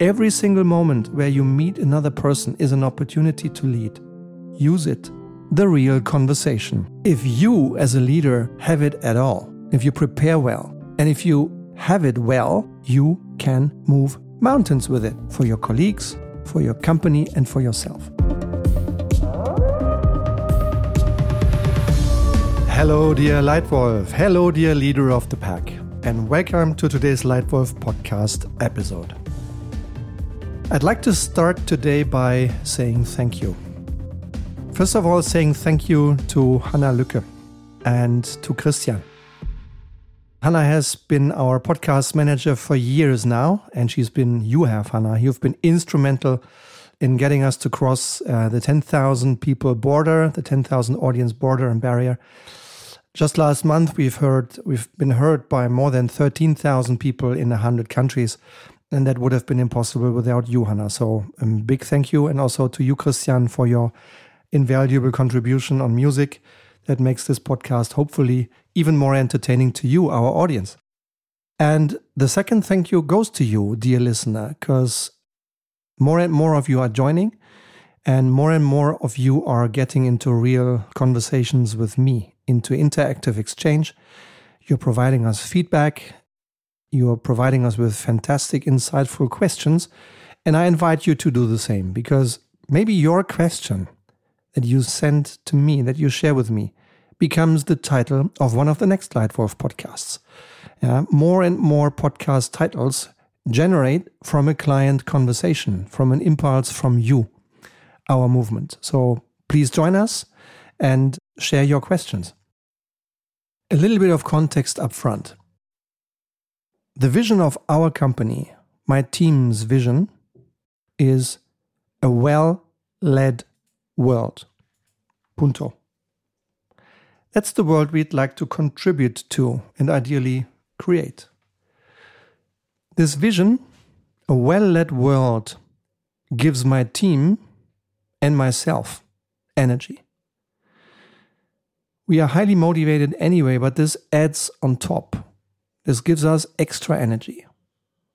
Every single moment where you meet another person is an opportunity to lead. Use it. The real conversation. If you, as a leader, have it at all, if you prepare well, and if you have it well, you can move mountains with it for your colleagues, for your company, and for yourself. Hello, dear Leitwolf. Hello, dear leader of the pack. And welcome to today's Leitwolf podcast episode. I'd like to start today by saying thank you. First of all, saying thank you to Hannah Lücke and to Christian. Hannah has been our podcast manager for years now, and she's been, you have, Hannah, you've been instrumental in getting us to cross uh, the 10,000 people border, the 10,000 audience border and barrier. Just last month, we've heard, we've been heard by more than 13,000 people in 100 countries and that would have been impossible without you, Hannah. So, a um, big thank you, and also to you, Christian, for your invaluable contribution on music that makes this podcast hopefully even more entertaining to you, our audience. And the second thank you goes to you, dear listener, because more and more of you are joining, and more and more of you are getting into real conversations with me, into interactive exchange. You're providing us feedback you are providing us with fantastic, insightful questions. And I invite you to do the same because maybe your question that you send to me, that you share with me, becomes the title of one of the next Leitwolf podcasts. Uh, more and more podcast titles generate from a client conversation, from an impulse from you, our movement. So please join us and share your questions. A little bit of context up front. The vision of our company, my team's vision, is a well led world. Punto. That's the world we'd like to contribute to and ideally create. This vision, a well led world, gives my team and myself energy. We are highly motivated anyway, but this adds on top. This gives us extra energy.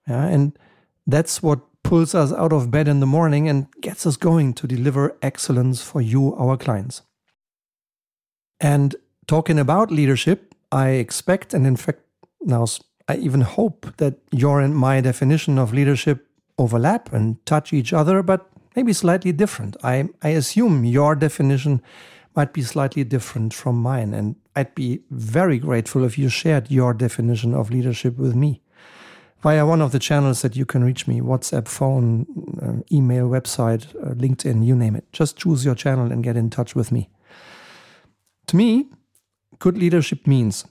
Yeah, and that's what pulls us out of bed in the morning and gets us going to deliver excellence for you, our clients. And talking about leadership, I expect, and in fact, now I even hope that your and my definition of leadership overlap and touch each other, but maybe slightly different. I, I assume your definition might be slightly different from mine. And I'd be very grateful if you shared your definition of leadership with me via one of the channels that you can reach me WhatsApp, phone, uh, email, website, uh, LinkedIn, you name it. Just choose your channel and get in touch with me. To me, good leadership means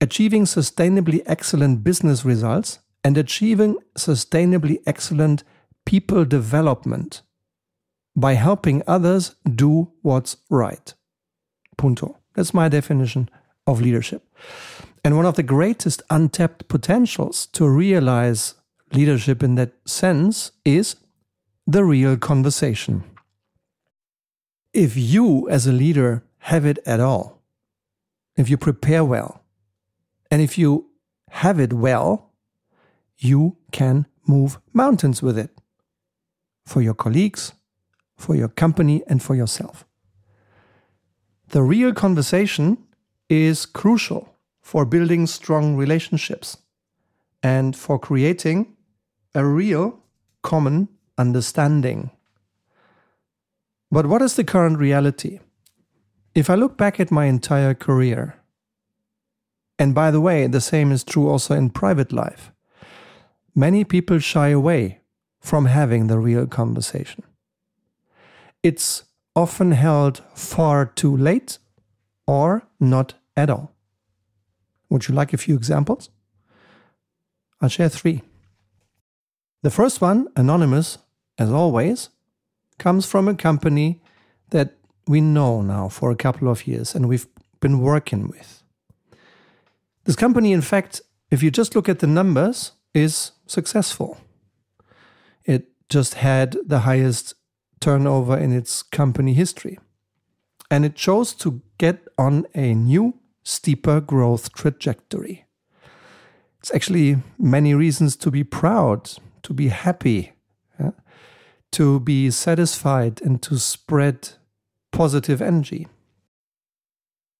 achieving sustainably excellent business results and achieving sustainably excellent people development by helping others do what's right. Punto. That's my definition of leadership. And one of the greatest untapped potentials to realize leadership in that sense is the real conversation. If you, as a leader, have it at all, if you prepare well, and if you have it well, you can move mountains with it for your colleagues, for your company, and for yourself. The real conversation is crucial for building strong relationships and for creating a real common understanding. But what is the current reality? If I look back at my entire career, and by the way, the same is true also in private life, many people shy away from having the real conversation. It's often held far too late or not at all. Would you like a few examples? I'll share three. The first one, anonymous, as always, comes from a company that we know now for a couple of years and we've been working with. This company, in fact, if you just look at the numbers, is successful. It just had the highest turnover in its company history. And it chose to get on a new, steeper growth trajectory. It's actually many reasons to be proud to be happy, yeah? to be satisfied, and to spread positive energy.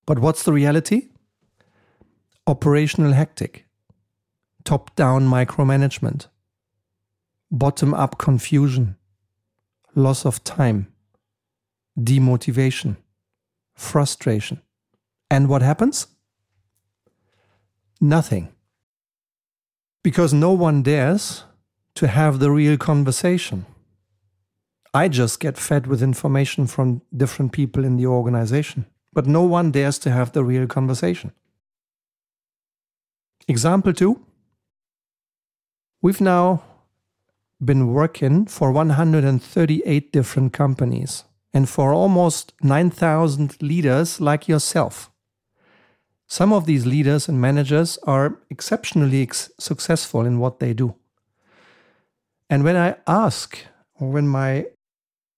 But what's the reality? Operational hectic, top down micromanagement, bottom up confusion, loss of time, demotivation, frustration. And what happens? Nothing. Because no one dares to have the real conversation. I just get fed with information from different people in the organization, but no one dares to have the real conversation. Example two we've now been working for 138 different companies and for almost 9,000 leaders like yourself. Some of these leaders and managers are exceptionally ex- successful in what they do. And when I ask, or when my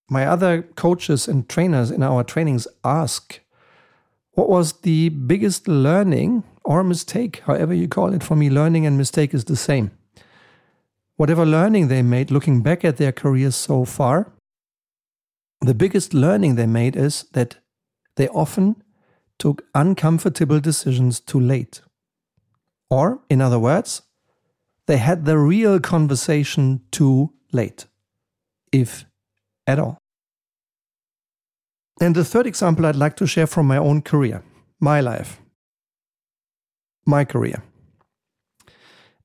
my other coaches and trainers in our trainings ask, what was the biggest learning or mistake, however you call it, for me, learning and mistake is the same. Whatever learning they made looking back at their careers so far, the biggest learning they made is that they often took uncomfortable decisions too late. Or, in other words, they had the real conversation too late, if at all. And the third example I'd like to share from my own career, my life, my career.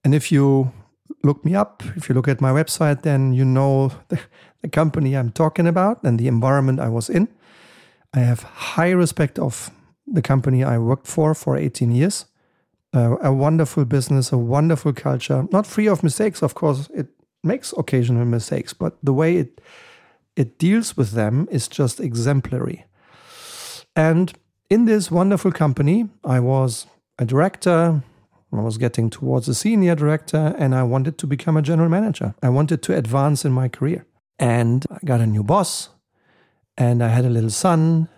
And if you look me up, if you look at my website, then you know the, the company I'm talking about and the environment I was in. I have high respect of the company I worked for for 18 years. Uh, a wonderful business, a wonderful culture, not free of mistakes, of course. It makes occasional mistakes, but the way it it deals with them is just exemplary. And in this wonderful company, I was a director. I was getting towards a senior director, and I wanted to become a general manager. I wanted to advance in my career. And I got a new boss, and I had a little son,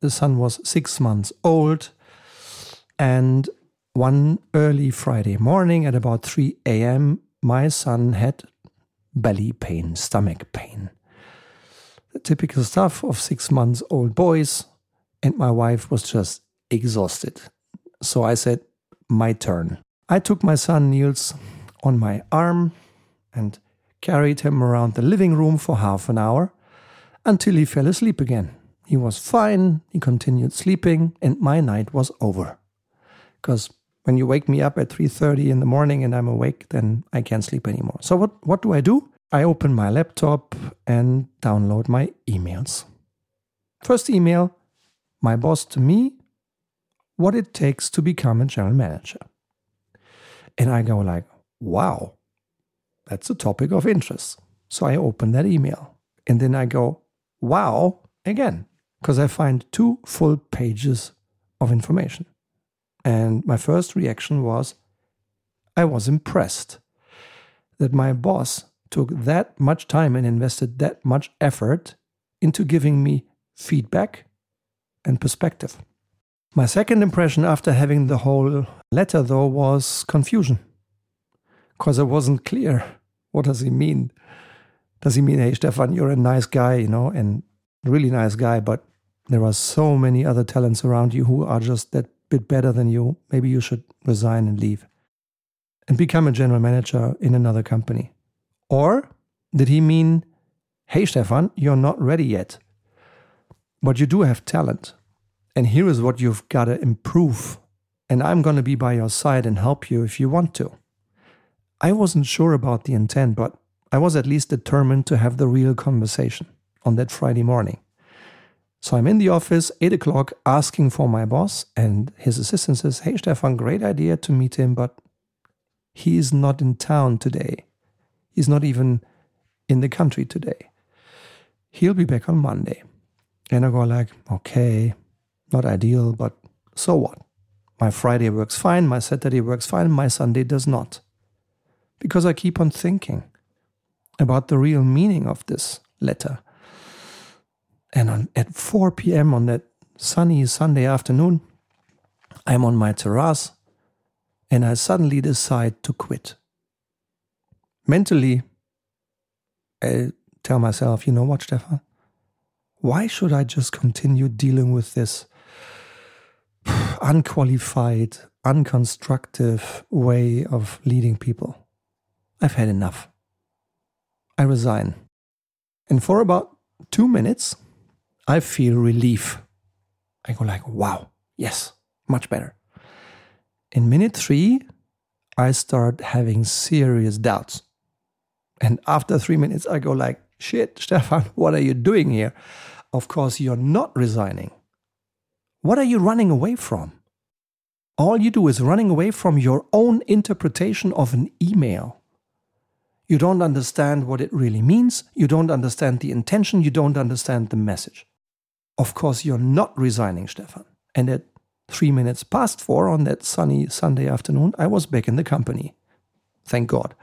the son was six months old. And one early Friday morning at about 3 a.m., my son had belly pain, stomach pain. The typical stuff of six months old boys. And my wife was just exhausted. So I said, My turn. I took my son Niels on my arm and carried him around the living room for half an hour until he fell asleep again. He was fine, he continued sleeping, and my night was over. Because when you wake me up at 3:30 in the morning and I'm awake, then I can't sleep anymore. So what, what do I do? I open my laptop and download my emails. First email, my boss to me, what it takes to become a general manager. And I go like, wow, that's a topic of interest. So I open that email and then I go, wow, again because I find two full pages of information. And my first reaction was I was impressed that my boss took that much time and invested that much effort into giving me feedback and perspective. My second impression after having the whole letter, though, was confusion. Because it wasn't clear. What does he mean? Does he mean, hey, Stefan, you're a nice guy, you know, and really nice guy, but there are so many other talents around you who are just that bit better than you. Maybe you should resign and leave and become a general manager in another company. Or did he mean, hey, Stefan, you're not ready yet, but you do have talent. And here is what you've got to improve. And I'm going to be by your side and help you if you want to. I wasn't sure about the intent, but I was at least determined to have the real conversation on that Friday morning. So I'm in the office, 8 o'clock, asking for my boss, and his assistant says, Hey, Stefan, great idea to meet him, but he is not in town today. He's not even in the country today. He'll be back on Monday. And I go like, okay, not ideal, but so what? My Friday works fine, my Saturday works fine, my Sunday does not. Because I keep on thinking about the real meaning of this letter and on, at 4 p.m. on that sunny Sunday afternoon, I'm on my terrace and I suddenly decide to quit. Mentally, I tell myself, you know what, Stefan? Why should I just continue dealing with this unqualified, unconstructive way of leading people? I've had enough. I resign. And for about two minutes, I feel relief. I go like, wow, yes, much better. In minute three, I start having serious doubts. And after three minutes, I go like, shit, Stefan, what are you doing here? Of course, you're not resigning. What are you running away from? All you do is running away from your own interpretation of an email. You don't understand what it really means. You don't understand the intention. You don't understand the message. Of course, you're not resigning, Stefan. And at three minutes past four on that sunny Sunday afternoon, I was back in the company. Thank God.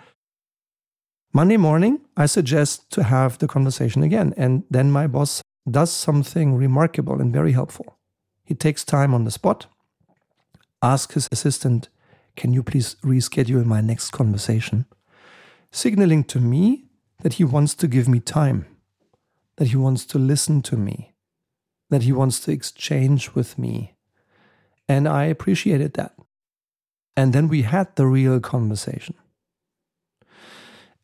Monday morning, I suggest to have the conversation again. And then my boss does something remarkable and very helpful. He takes time on the spot, asks his assistant, Can you please reschedule my next conversation? Signaling to me that he wants to give me time, that he wants to listen to me, that he wants to exchange with me. And I appreciated that. And then we had the real conversation.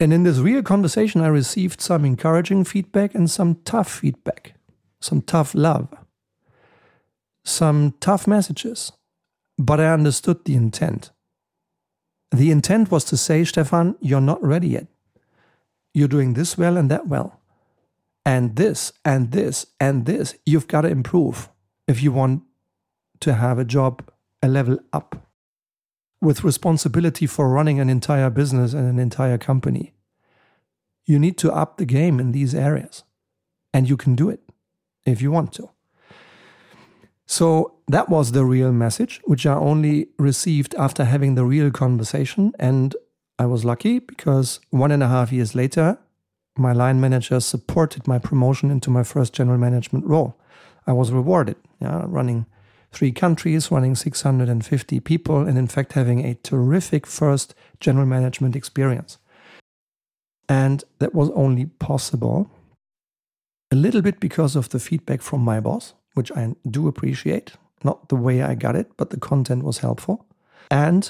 And in this real conversation, I received some encouraging feedback and some tough feedback, some tough love, some tough messages. But I understood the intent. The intent was to say, Stefan, you're not ready yet. You're doing this well and that well. And this and this and this. You've got to improve if you want to have a job a level up with responsibility for running an entire business and an entire company. You need to up the game in these areas. And you can do it if you want to. So that was the real message, which I only received after having the real conversation. And I was lucky because one and a half years later, my line manager supported my promotion into my first general management role. I was rewarded, yeah, running three countries, running 650 people, and in fact having a terrific first general management experience. And that was only possible a little bit because of the feedback from my boss, which I do appreciate. Not the way I got it, but the content was helpful. And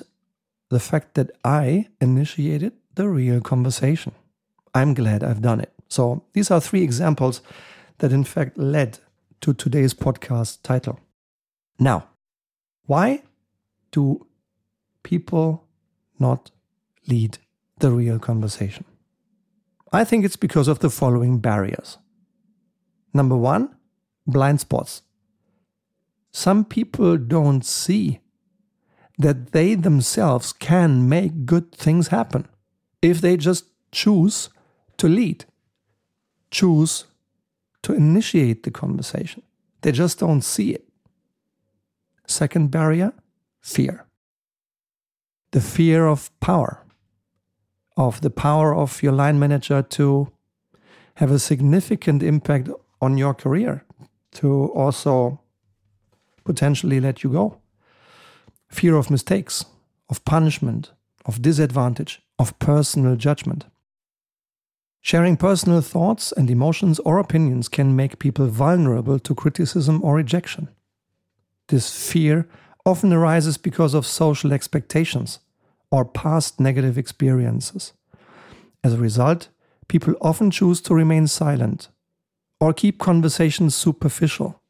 the fact that I initiated the real conversation. I'm glad I've done it. So these are three examples that, in fact, led to today's podcast title. Now, why do people not lead the real conversation? I think it's because of the following barriers. Number one, blind spots. Some people don't see that they themselves can make good things happen if they just choose to lead, choose to initiate the conversation. They just don't see it. Second barrier fear. The fear of power, of the power of your line manager to have a significant impact on your career, to also potentially let you go. Fear of mistakes, of punishment, of disadvantage, of personal judgment. Sharing personal thoughts and emotions or opinions can make people vulnerable to criticism or rejection. This fear often arises because of social expectations or past negative experiences. As a result, people often choose to remain silent or keep conversations superficial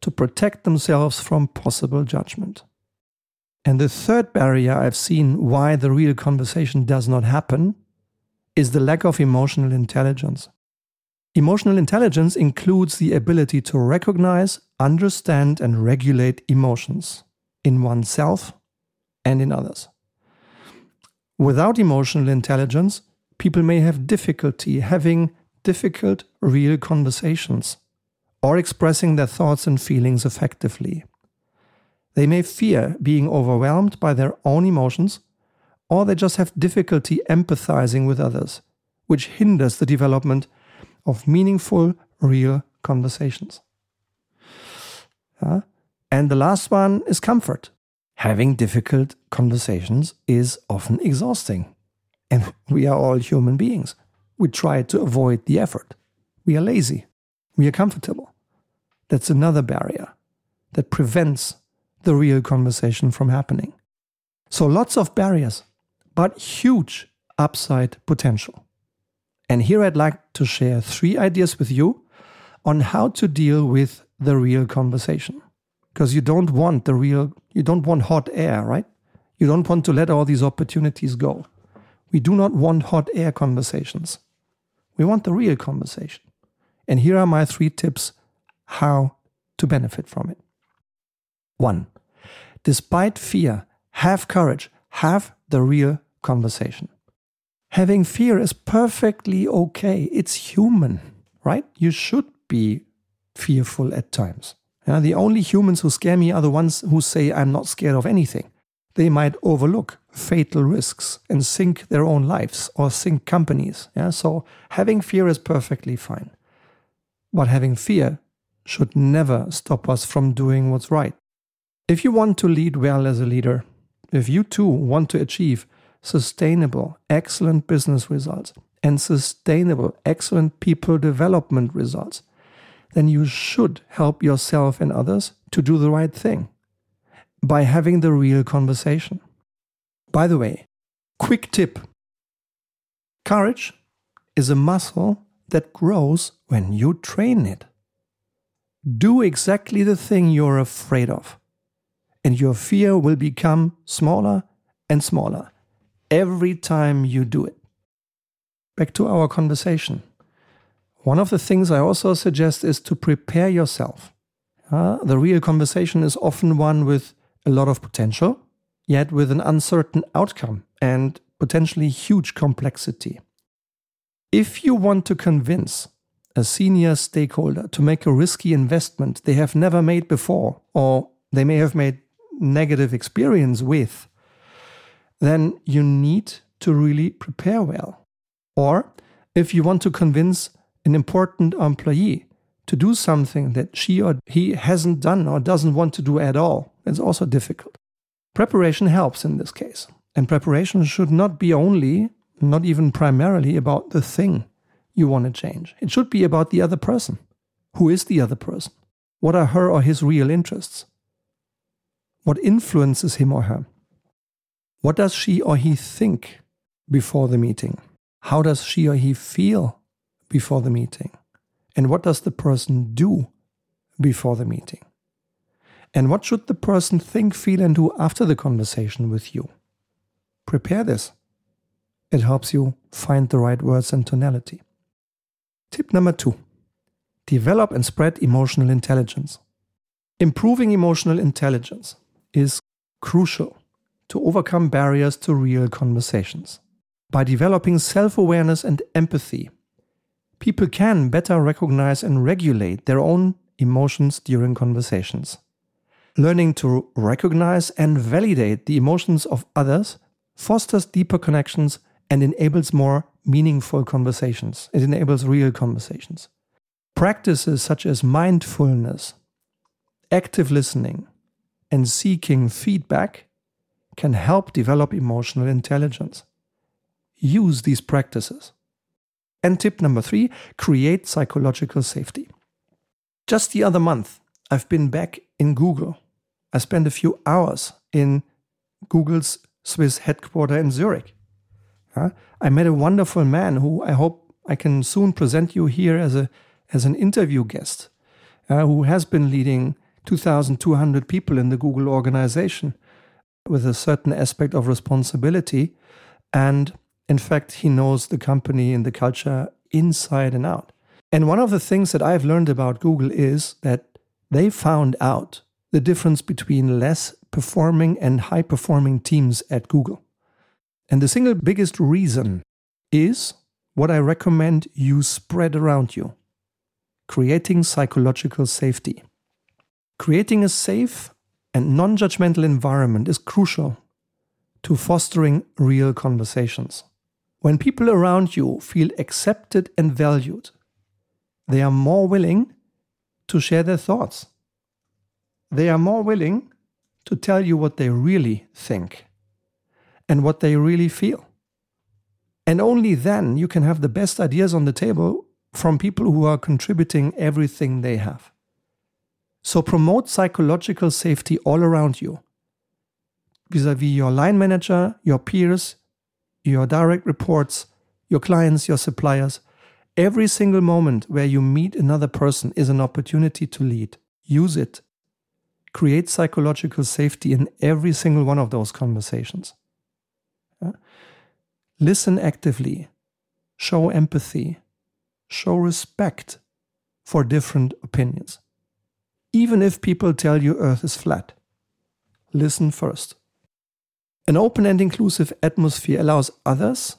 to protect themselves from possible judgment. And the third barrier I've seen why the real conversation does not happen is the lack of emotional intelligence. Emotional intelligence includes the ability to recognize, understand, and regulate emotions in oneself and in others. Without emotional intelligence, people may have difficulty having difficult, real conversations or expressing their thoughts and feelings effectively. They may fear being overwhelmed by their own emotions, or they just have difficulty empathizing with others, which hinders the development of meaningful, real conversations. And the last one is comfort. Having difficult conversations is often exhausting. And we are all human beings. We try to avoid the effort. We are lazy. We are comfortable. That's another barrier that prevents the real conversation from happening. So lots of barriers, but huge upside potential. And here I'd like to share three ideas with you on how to deal with the real conversation. Because you don't want the real, you don't want hot air, right? You don't want to let all these opportunities go. We do not want hot air conversations. We want the real conversation. And here are my three tips how to benefit from it. One, despite fear, have courage, have the real conversation. Having fear is perfectly okay. It's human, right? You should be fearful at times. Yeah, the only humans who scare me are the ones who say, I'm not scared of anything. They might overlook fatal risks and sink their own lives or sink companies. Yeah, so having fear is perfectly fine. But having fear should never stop us from doing what's right. If you want to lead well as a leader, if you too want to achieve sustainable, excellent business results and sustainable, excellent people development results, then you should help yourself and others to do the right thing by having the real conversation. By the way, quick tip courage is a muscle that grows when you train it. Do exactly the thing you're afraid of, and your fear will become smaller and smaller every time you do it. Back to our conversation. One of the things I also suggest is to prepare yourself. Uh, the real conversation is often one with a lot of potential, yet with an uncertain outcome and potentially huge complexity. If you want to convince a senior stakeholder to make a risky investment they have never made before, or they may have made negative experience with, then you need to really prepare well. Or if you want to convince an important employee to do something that she or he hasn't done or doesn't want to do at all, it's also difficult. Preparation helps in this case. And preparation should not be only, not even primarily, about the thing you want to change. It should be about the other person. Who is the other person? What are her or his real interests? What influences him or her? What does she or he think before the meeting? How does she or he feel before the meeting? And what does the person do before the meeting? And what should the person think, feel, and do after the conversation with you? Prepare this. It helps you find the right words and tonality. Tip number two develop and spread emotional intelligence. Improving emotional intelligence is crucial to overcome barriers to real conversations. By developing self awareness and empathy, people can better recognize and regulate their own emotions during conversations. Learning to recognize and validate the emotions of others fosters deeper connections and enables more meaningful conversations. It enables real conversations. Practices such as mindfulness, active listening, and seeking feedback can help develop emotional intelligence. Use these practices. And tip number three create psychological safety. Just the other month, I've been back in Google. I spent a few hours in Google's Swiss headquarters in Zurich. I met a wonderful man who I hope I can soon present you here as, a, as an interview guest, uh, who has been leading 2,200 people in the Google organization with a certain aspect of responsibility. And in fact, he knows the company and the culture inside and out. And one of the things that I've learned about Google is that they found out the difference between less performing and high performing teams at Google. And the single biggest reason is what I recommend you spread around you creating psychological safety. Creating a safe and non judgmental environment is crucial to fostering real conversations. When people around you feel accepted and valued, they are more willing to share their thoughts. They are more willing to tell you what they really think and what they really feel. And only then you can have the best ideas on the table from people who are contributing everything they have. So promote psychological safety all around you vis a vis your line manager, your peers, your direct reports, your clients, your suppliers. Every single moment where you meet another person is an opportunity to lead. Use it. Create psychological safety in every single one of those conversations. Yeah? Listen actively, show empathy, show respect for different opinions. Even if people tell you Earth is flat, listen first. An open and inclusive atmosphere allows others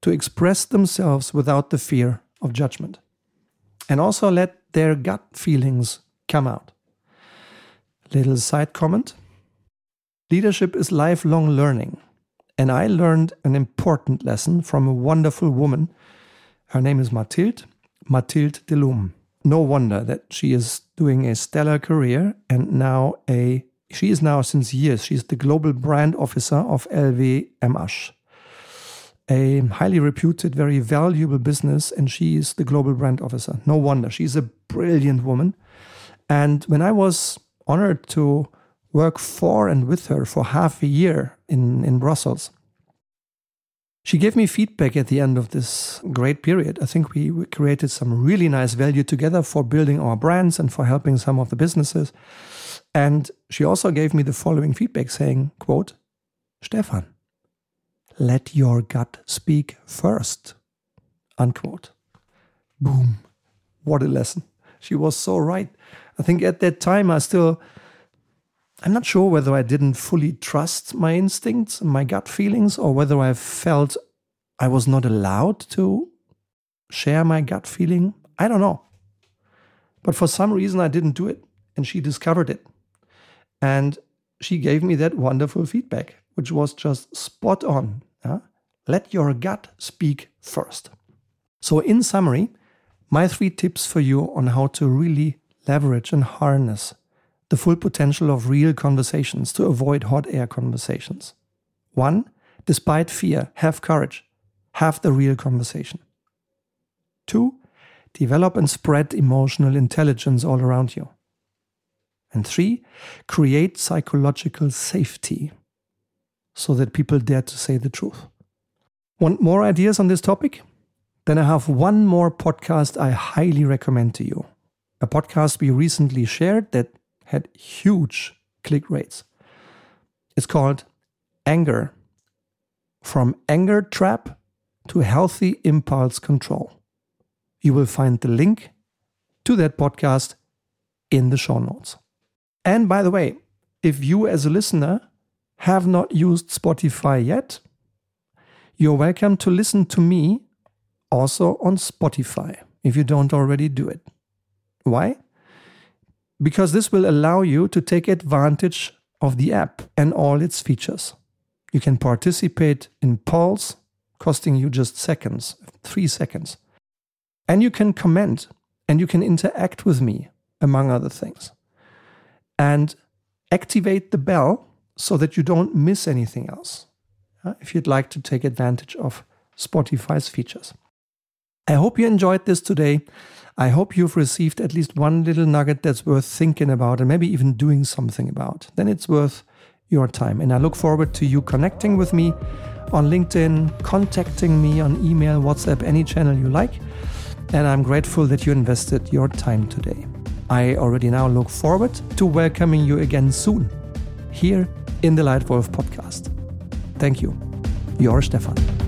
to express themselves without the fear of judgment and also let their gut feelings come out. Little side comment Leadership is lifelong learning, and I learned an important lesson from a wonderful woman. Her name is Mathilde, Mathilde Delum. No wonder that she is doing a stellar career and now a she is now since years she's the global brand officer of LVMH a highly reputed, very valuable business, and she is the global brand officer. No wonder. She's a brilliant woman. And when I was honored to work for and with her for half a year in, in Brussels, she gave me feedback at the end of this great period. I think we, we created some really nice value together for building our brands and for helping some of the businesses. And she also gave me the following feedback saying, quote, Stefan, let your gut speak first. Unquote. Boom. What a lesson. She was so right. I think at that time I still I'm not sure whether I didn't fully trust my instincts my gut feelings or whether I felt I was not allowed to share my gut feeling. I don't know. But for some reason I didn't do it and she discovered it. And she gave me that wonderful feedback, which was just spot on. Yeah? Let your gut speak first. So, in summary, my three tips for you on how to really leverage and harness the full potential of real conversations to avoid hot air conversations. One, despite fear, have courage, have the real conversation. Two, develop and spread emotional intelligence all around you. And three, create psychological safety so that people dare to say the truth. Want more ideas on this topic? Then I have one more podcast I highly recommend to you. A podcast we recently shared that had huge click rates. It's called Anger From Anger Trap to Healthy Impulse Control. You will find the link to that podcast in the show notes. And by the way, if you as a listener have not used Spotify yet, you're welcome to listen to me also on Spotify if you don't already do it. Why? Because this will allow you to take advantage of the app and all its features. You can participate in polls costing you just seconds, three seconds. And you can comment and you can interact with me, among other things. And activate the bell so that you don't miss anything else uh, if you'd like to take advantage of Spotify's features. I hope you enjoyed this today. I hope you've received at least one little nugget that's worth thinking about and maybe even doing something about. Then it's worth your time. And I look forward to you connecting with me on LinkedIn, contacting me on email, WhatsApp, any channel you like. And I'm grateful that you invested your time today. I already now look forward to welcoming you again soon here in the Leitwolf podcast. Thank you. Your Stefan.